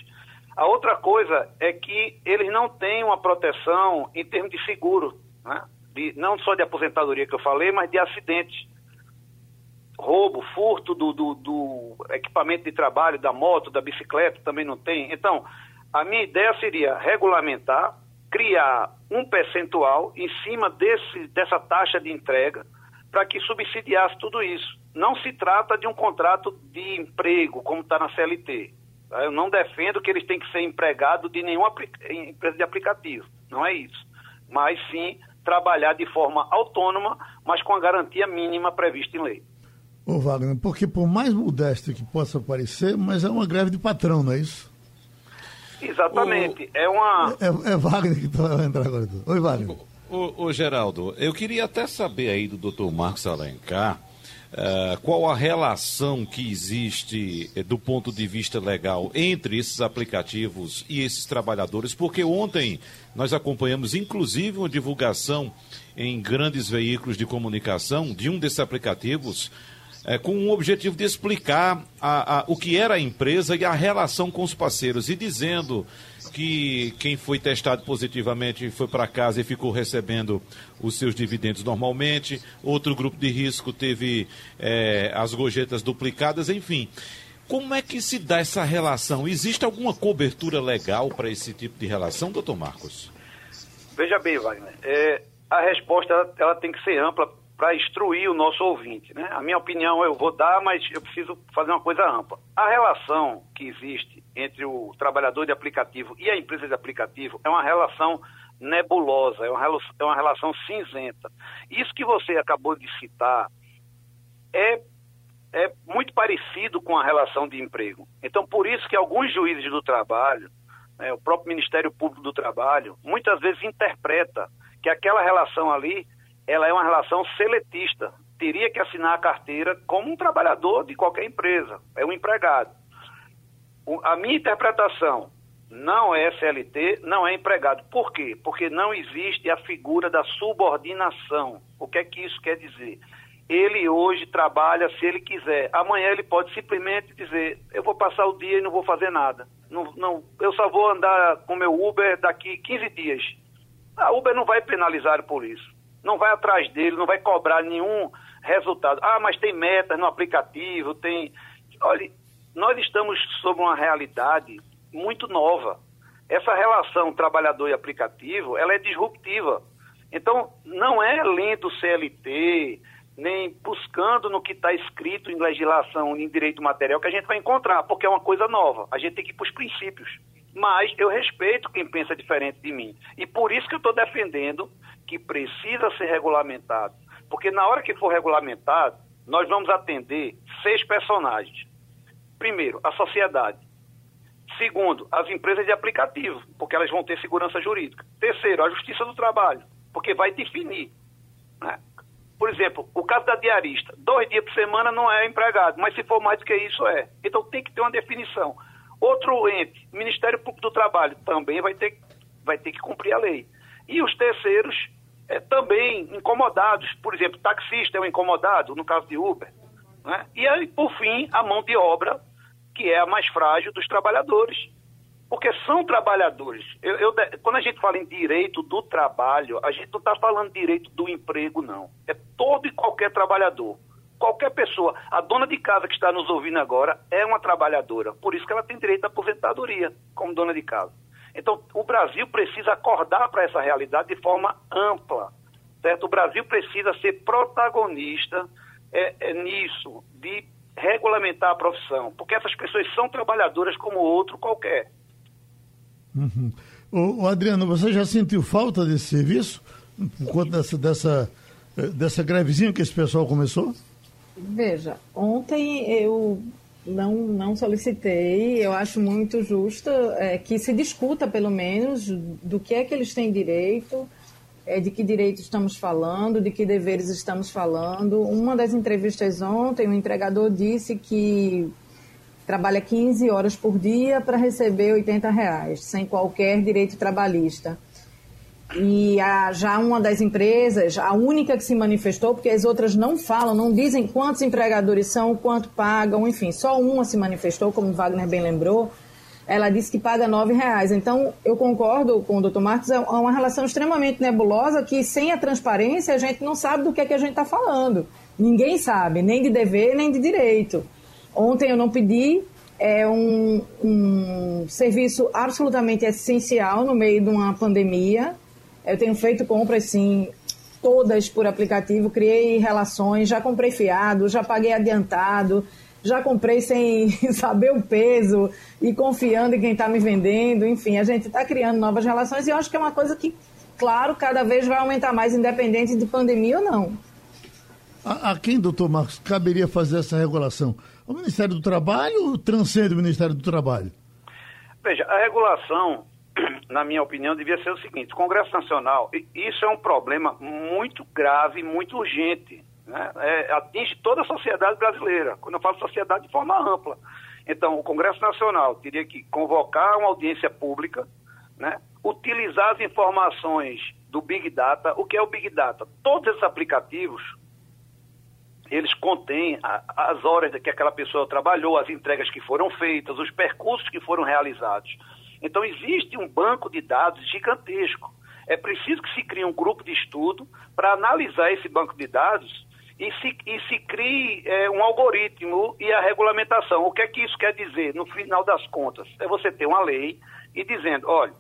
A outra coisa é que eles não têm uma proteção em termos de seguro, né? de, não só de aposentadoria que eu falei, mas de acidentes. Roubo, furto do, do, do equipamento de trabalho, da moto, da bicicleta, também não tem. Então, a minha ideia seria regulamentar, criar um percentual em cima desse, dessa taxa de entrega para que subsidiasse tudo isso. Não se trata de um contrato de emprego, como está na CLT. Eu não defendo que eles têm que ser empregados de nenhuma empresa de aplicativo. Não é isso. Mas sim trabalhar de forma autônoma, mas com a garantia mínima prevista em lei. Ô Wagner, porque por mais modesto que possa parecer, mas é uma greve de patrão, não é isso? Exatamente. O... É uma. É, é Wagner que vai tá entrar agora. Oi, Wagner. Ô, ô, Geraldo, eu queria até saber aí do doutor Marcos Alencar uh, qual a relação que existe uh, do ponto de vista legal entre esses aplicativos e esses trabalhadores, porque ontem nós acompanhamos inclusive uma divulgação em grandes veículos de comunicação de um desses aplicativos é, com o objetivo de explicar a, a, o que era a empresa e a relação com os parceiros, e dizendo que quem foi testado positivamente foi para casa e ficou recebendo os seus dividendos normalmente, outro grupo de risco teve é, as gorjetas duplicadas, enfim. Como é que se dá essa relação? Existe alguma cobertura legal para esse tipo de relação, doutor Marcos? Veja bem, Wagner, é, a resposta ela, ela tem que ser ampla para instruir o nosso ouvinte. Né? A minha opinião eu vou dar, mas eu preciso fazer uma coisa ampla. A relação que existe entre o trabalhador de aplicativo e a empresa de aplicativo é uma relação nebulosa, é uma relação, é uma relação cinzenta. Isso que você acabou de citar é, é muito parecido com a relação de emprego. Então, por isso que alguns juízes do trabalho, né, o próprio Ministério Público do Trabalho, muitas vezes interpreta que aquela relação ali ela é uma relação seletista, teria que assinar a carteira como um trabalhador de qualquer empresa, é um empregado. O, a minha interpretação não é CLT, não é empregado. Por quê? Porque não existe a figura da subordinação. O que é que isso quer dizer? Ele hoje trabalha se ele quiser. Amanhã ele pode simplesmente dizer: eu vou passar o dia e não vou fazer nada. Não, não, eu só vou andar com meu Uber daqui 15 dias. A Uber não vai penalizar por isso. Não vai atrás dele, não vai cobrar nenhum resultado. Ah, mas tem metas no aplicativo, tem. Olha, nós estamos sob uma realidade muito nova. Essa relação trabalhador e aplicativo, ela é disruptiva. Então, não é lendo CLT, nem buscando no que está escrito em legislação, em direito material, que a gente vai encontrar, porque é uma coisa nova. A gente tem que ir para os princípios. Mas eu respeito quem pensa diferente de mim. E por isso que eu estou defendendo que precisa ser regulamentado. Porque na hora que for regulamentado, nós vamos atender seis personagens. Primeiro, a sociedade. Segundo, as empresas de aplicativo, porque elas vão ter segurança jurídica. Terceiro, a Justiça do Trabalho, porque vai definir. Né? Por exemplo, o caso da diarista, dois dias por semana não é empregado, mas se for mais do que isso é. Então tem que ter uma definição. Outro ente, Ministério Público do Trabalho, também vai ter, vai ter que cumprir a lei. E os terceiros é, também incomodados, por exemplo, taxista é um incomodado, no caso de Uber. Né? E aí, por fim, a mão de obra, que é a mais frágil dos trabalhadores porque são trabalhadores. Eu, eu, quando a gente fala em direito do trabalho, a gente não está falando direito do emprego, não. É todo e qualquer trabalhador. Qualquer pessoa. A dona de casa que está nos ouvindo agora é uma trabalhadora. Por isso que ela tem direito à aposentadoria como dona de casa. Então, o Brasil precisa acordar para essa realidade de forma ampla. Certo? O Brasil precisa ser protagonista é, é, nisso, de regulamentar a profissão. Porque essas pessoas são trabalhadoras como outro qualquer. Uhum. O, o, Adriano, você já sentiu falta desse serviço por conta dessa, dessa, eh, dessa grevezinha que esse pessoal começou? Veja, ontem eu não, não solicitei, eu acho muito justo é, que se discuta, pelo menos, do que é que eles têm direito, é, de que direitos estamos falando, de que deveres estamos falando. Uma das entrevistas ontem, o entregador disse que trabalha 15 horas por dia para receber 80 reais, sem qualquer direito trabalhista. E a, já uma das empresas, a única que se manifestou, porque as outras não falam, não dizem quantos empregadores são, quanto pagam, enfim, só uma se manifestou, como o Wagner bem lembrou, ela disse que paga nove reais. Então, eu concordo com o doutor Marcos, é uma relação extremamente nebulosa que sem a transparência a gente não sabe do que é que a gente está falando. Ninguém sabe, nem de dever, nem de direito. Ontem eu não pedi, é um, um serviço absolutamente essencial no meio de uma pandemia. Eu tenho feito compras, sim, todas por aplicativo, criei relações, já comprei fiado, já paguei adiantado, já comprei sem saber o peso e confiando em quem está me vendendo. Enfim, a gente está criando novas relações e eu acho que é uma coisa que, claro, cada vez vai aumentar mais, independente de pandemia ou não. A, a quem, doutor Marcos, caberia fazer essa regulação? O Ministério do Trabalho transcende o Ministério do Trabalho? Veja, a regulação, na minha opinião, devia ser o seguinte: Congresso Nacional, isso é um problema muito grave, muito urgente. Né? É, atinge toda a sociedade brasileira. Quando eu falo sociedade de forma ampla. Então, o Congresso Nacional teria que convocar uma audiência pública, né? utilizar as informações do Big Data. O que é o Big Data? Todos esses aplicativos eles contêm as horas que aquela pessoa trabalhou, as entregas que foram feitas, os percursos que foram realizados. Então, existe um banco de dados gigantesco. É preciso que se crie um grupo de estudo para analisar esse banco de dados e se, e se crie é, um algoritmo e a regulamentação. O que é que isso quer dizer? No final das contas, é você ter uma lei e dizendo, olha,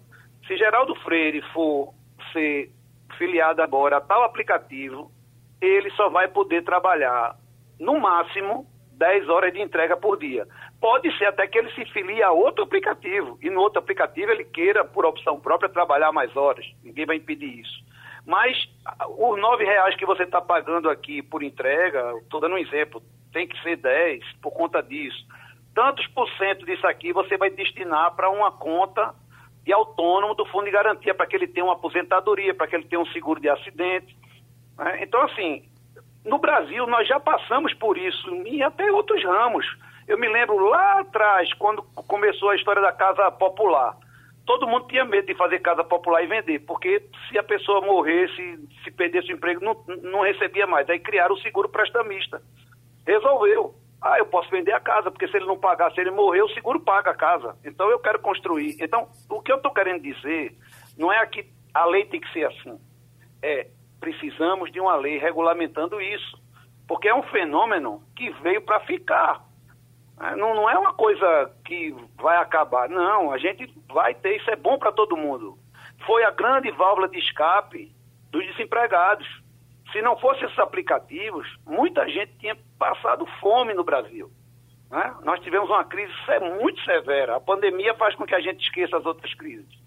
se Geraldo Freire for ser filiado agora a tal aplicativo, ele só vai poder trabalhar, no máximo, 10 horas de entrega por dia. Pode ser até que ele se filie a outro aplicativo e no outro aplicativo ele queira, por opção própria, trabalhar mais horas. Ninguém vai impedir isso. Mas os nove reais que você está pagando aqui por entrega, estou dando um exemplo, tem que ser 10 por conta disso. Tantos por cento disso aqui você vai destinar para uma conta de autônomo do fundo de garantia, para que ele tenha uma aposentadoria, para que ele tenha um seguro de acidente. Né? Então, assim, no Brasil nós já passamos por isso, e até outros ramos. Eu me lembro lá atrás, quando começou a história da casa popular. Todo mundo tinha medo de fazer casa popular e vender, porque se a pessoa morresse, se perdesse o emprego, não, não recebia mais. Aí criaram o seguro prestamista. Resolveu. Ah, eu posso vender a casa, porque se ele não pagar, se ele morrer, o seguro paga a casa. Então eu quero construir. Então, o que eu estou querendo dizer não é que a lei tem que ser assim. É, precisamos de uma lei regulamentando isso. Porque é um fenômeno que veio para ficar. É, não, não é uma coisa que vai acabar. Não, a gente vai ter, isso é bom para todo mundo. Foi a grande válvula de escape dos desempregados. Se não fossem esses aplicativos, muita gente tinha passado fome no Brasil. Né? Nós tivemos uma crise muito severa. A pandemia faz com que a gente esqueça as outras crises.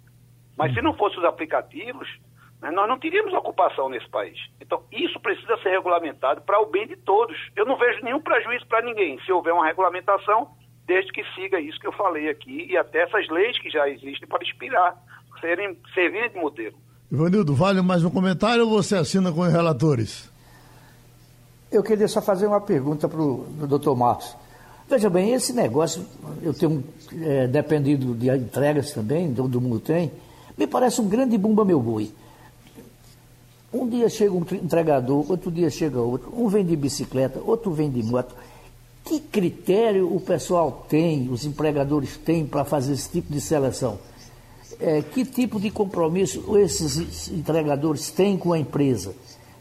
Mas se não fossem os aplicativos, nós não teríamos ocupação nesse país. Então, isso precisa ser regulamentado para o bem de todos. Eu não vejo nenhum prejuízo para ninguém se houver uma regulamentação, desde que siga isso que eu falei aqui e até essas leis que já existem para inspirar, serem, servirem de modelo. Ivanildo, vale mais um comentário ou você assina com os relatores? Eu queria só fazer uma pergunta para o doutor Marcos. Veja bem, esse negócio, eu tenho é, dependido de entregas também, todo mundo tem, me parece um grande bumba meu boi. Um dia chega um entregador, outro dia chega outro, um vem de bicicleta, outro vem de moto. Que critério o pessoal tem, os empregadores têm para fazer esse tipo de seleção? É, que tipo de compromisso esses entregadores têm com a empresa?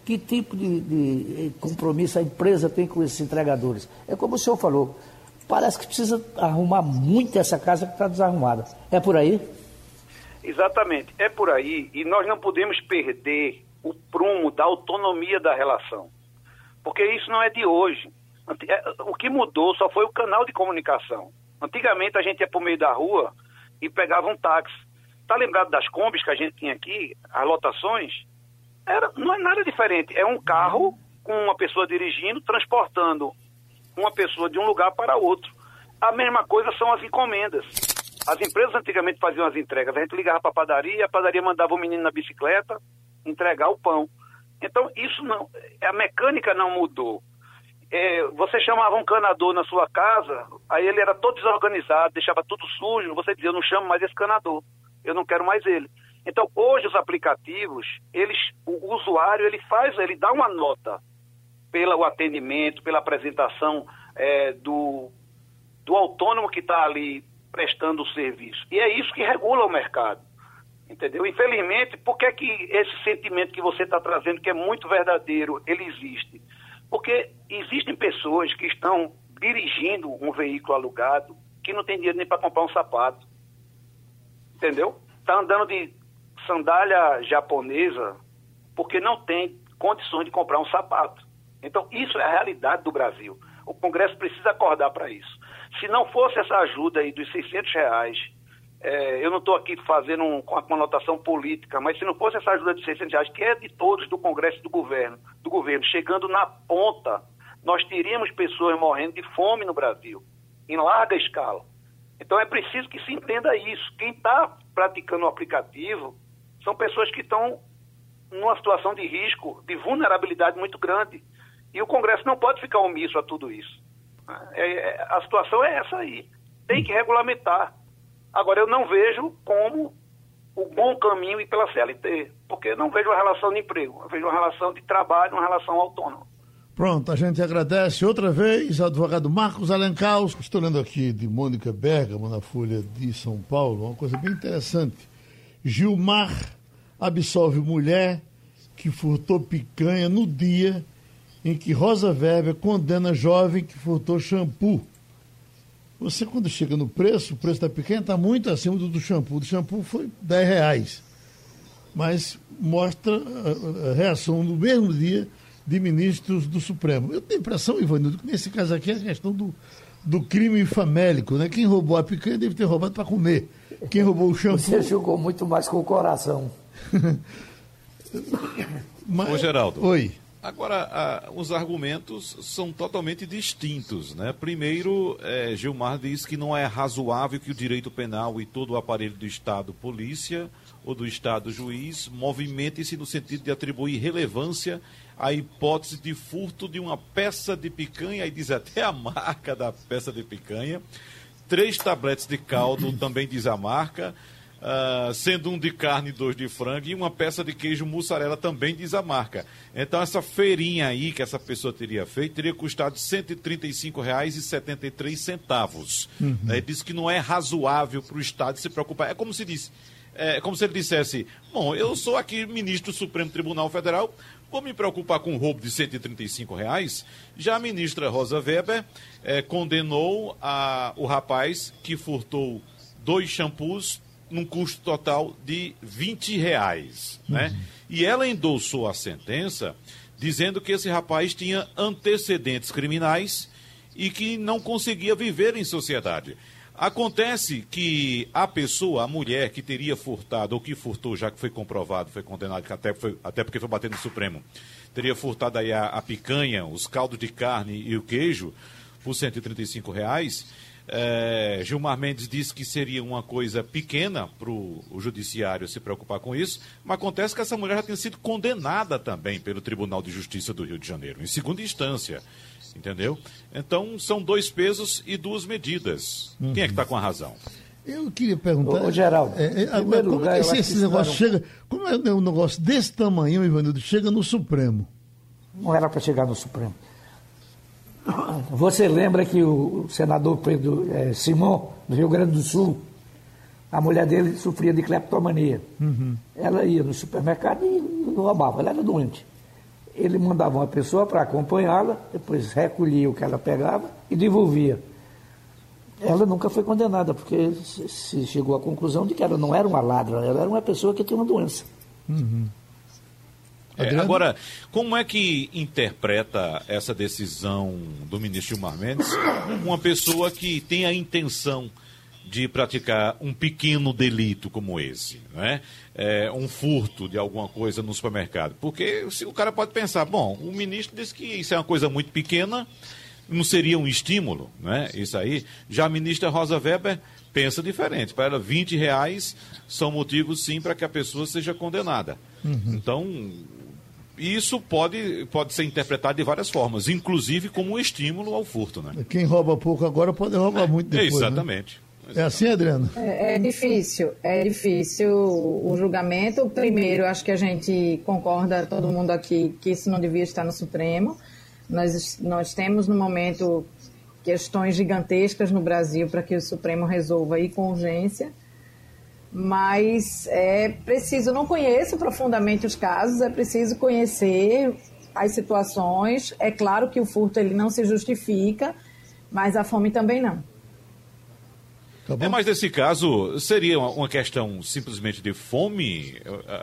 Que tipo de, de compromisso a empresa tem com esses entregadores? É como o senhor falou, parece que precisa arrumar muito essa casa que está desarrumada. É por aí? Exatamente, é por aí. E nós não podemos perder o prumo da autonomia da relação. Porque isso não é de hoje. É, o que mudou só foi o canal de comunicação. Antigamente a gente ia por meio da rua e pegava um táxi. Tá lembrado das combis que a gente tinha aqui, as lotações? Era, não é nada diferente. É um carro com uma pessoa dirigindo, transportando uma pessoa de um lugar para outro. A mesma coisa são as encomendas. As empresas antigamente faziam as entregas. A gente ligava para a padaria, a padaria mandava o menino na bicicleta, entregar o pão. Então, isso não. A mecânica não mudou. É, você chamava um canador na sua casa, aí ele era todo desorganizado, deixava tudo sujo, você dizia, eu não chamo mais esse canador, eu não quero mais ele. Então, hoje os aplicativos, eles, o usuário, ele faz, ele dá uma nota pelo atendimento, pela apresentação é, do, do autônomo que está ali prestando o serviço. E é isso que regula o mercado. Entendeu? Infelizmente, por que, que esse sentimento que você está trazendo, que é muito verdadeiro, ele existe? Porque existem pessoas que estão dirigindo um veículo alugado que não tem dinheiro nem para comprar um sapato. Entendeu? Está andando de sandália japonesa porque não tem condições de comprar um sapato. Então, isso é a realidade do Brasil. O Congresso precisa acordar para isso. Se não fosse essa ajuda aí dos 600 reais é, eu não estou aqui fazendo um, com a conotação política, mas se não fosse essa ajuda de 600 reais, que é de todos do Congresso do governo, do governo, chegando na ponta, nós teríamos pessoas morrendo de fome no Brasil, em larga escala. Então é preciso que se entenda isso. Quem está praticando o aplicativo são pessoas que estão numa situação de risco, de vulnerabilidade muito grande. E o Congresso não pode ficar omisso a tudo isso. É, é, a situação é essa aí. Tem que regulamentar. Agora, eu não vejo como o bom caminho ir pela CLT, porque não vejo uma relação de emprego, eu vejo uma relação de trabalho, uma relação autônoma. Pronto, a gente agradece outra vez ao advogado Marcos Alencaus. Estou lendo aqui de Mônica Bergamo, na Folha de São Paulo, uma coisa bem interessante. Gilmar absolve mulher que furtou picanha no dia em que Rosa Weber condena jovem que furtou shampoo. Você, quando chega no preço, o preço da picanha está muito acima do, do shampoo. Do shampoo foi 10 reais. Mas mostra a, a, reação no mesmo dia de ministros do Supremo. Eu tenho a impressão, Ivanildo, que nesse caso aqui é a questão do, do crime famélico. Né? Quem roubou a picanha deve ter roubado para comer. Quem roubou o shampoo. Você jogou muito mais com o coração. Mas... Ô, Geraldo. Oi. Agora, os argumentos são totalmente distintos. Né? Primeiro, é, Gilmar diz que não é razoável que o direito penal e todo o aparelho do Estado, polícia ou do Estado, juiz, movimente-se no sentido de atribuir relevância à hipótese de furto de uma peça de picanha, e diz até a marca da peça de picanha. Três tabletes de caldo, também diz a marca Uh, sendo um de carne e dois de frango, e uma peça de queijo mussarela também diz a marca. Então, essa feirinha aí que essa pessoa teria feito teria custado R$ 135,73. Uhum. Né? Diz que não é razoável para o Estado se preocupar. É como se disse. É como se ele dissesse: Bom, eu sou aqui ministro do Supremo Tribunal Federal, vou me preocupar com um roubo de 135 reais. Já a ministra Rosa Weber é, condenou a, o rapaz que furtou dois shampoos, num custo total de 20 reais. Né? Uhum. E ela endossou a sentença dizendo que esse rapaz tinha antecedentes criminais e que não conseguia viver em sociedade. Acontece que a pessoa, a mulher que teria furtado, ou que furtou, já que foi comprovado, foi condenado, até, foi, até porque foi bater no Supremo, teria furtado aí a, a picanha, os caldos de carne e o queijo por 135 reais é, Gilmar Mendes disse que seria uma coisa pequena para o judiciário se preocupar com isso, mas acontece que essa mulher já tem sido condenada também pelo Tribunal de Justiça do Rio de Janeiro, em segunda instância. Entendeu? Então, são dois pesos e duas medidas. Uhum. Quem é que está com a razão? Eu queria perguntar. Ô, Geraldo, é, é, agora, como lugar, é que esse, negócio chega. Como é um negócio desse tamanho, Ivanildo, chega no Supremo? Não era para chegar no Supremo. Você lembra que o senador Pedro é, Simão, do Rio Grande do Sul, a mulher dele sofria de cleptomania. Uhum. Ela ia no supermercado e roubava, ela era doente. Ele mandava uma pessoa para acompanhá-la, depois recolhia o que ela pegava e devolvia. Ela nunca foi condenada, porque se chegou à conclusão de que ela não era uma ladra, ela era uma pessoa que tinha uma doença. Uhum. É, agora, como é que interpreta essa decisão do ministro Gilmar Mendes uma pessoa que tem a intenção de praticar um pequeno delito como esse, não é? um furto de alguma coisa no supermercado? Porque se o cara pode pensar, bom, o ministro disse que isso é uma coisa muito pequena, não seria um estímulo, não é? Isso aí. Já a ministra Rosa Weber pensa diferente. Para ela, 20 reais são motivos, sim, para que a pessoa seja condenada. Uhum. Então, isso pode, pode ser interpretado de várias formas, inclusive como um estímulo ao furto. Né? Quem rouba pouco agora pode roubar é, muito depois. Né? Exatamente. Né? É assim, Adriano? É, é, difícil, é difícil o julgamento. Primeiro, acho que a gente concorda, todo mundo aqui, que isso não devia estar no Supremo. Nós, nós temos, no momento, questões gigantescas no Brasil para que o Supremo resolva aí com urgência mas é preciso, não conheço profundamente os casos, é preciso conhecer as situações. É claro que o furto ele não se justifica, mas a fome também não. Tá é, mas nesse caso, seria uma, questão simplesmente de fome,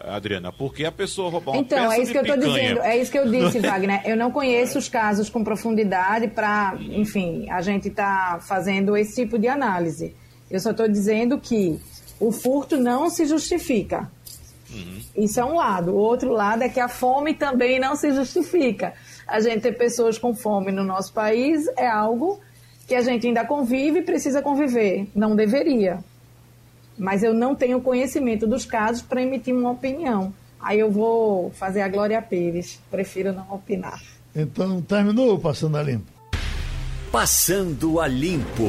Adriana, porque a pessoa roubar uma Então, é isso que eu estou dizendo, é isso que eu disse, Wagner. Eu não conheço os casos com profundidade para, enfim, a gente está fazendo esse tipo de análise. Eu só estou dizendo que o furto não se justifica. Uhum. Isso é um lado. O outro lado é que a fome também não se justifica. A gente ter pessoas com fome no nosso país é algo que a gente ainda convive e precisa conviver. Não deveria. Mas eu não tenho conhecimento dos casos para emitir uma opinião. Aí eu vou fazer a Glória Pires. Prefiro não opinar. Então, terminou Passando a Limpo. Passando a Limpo.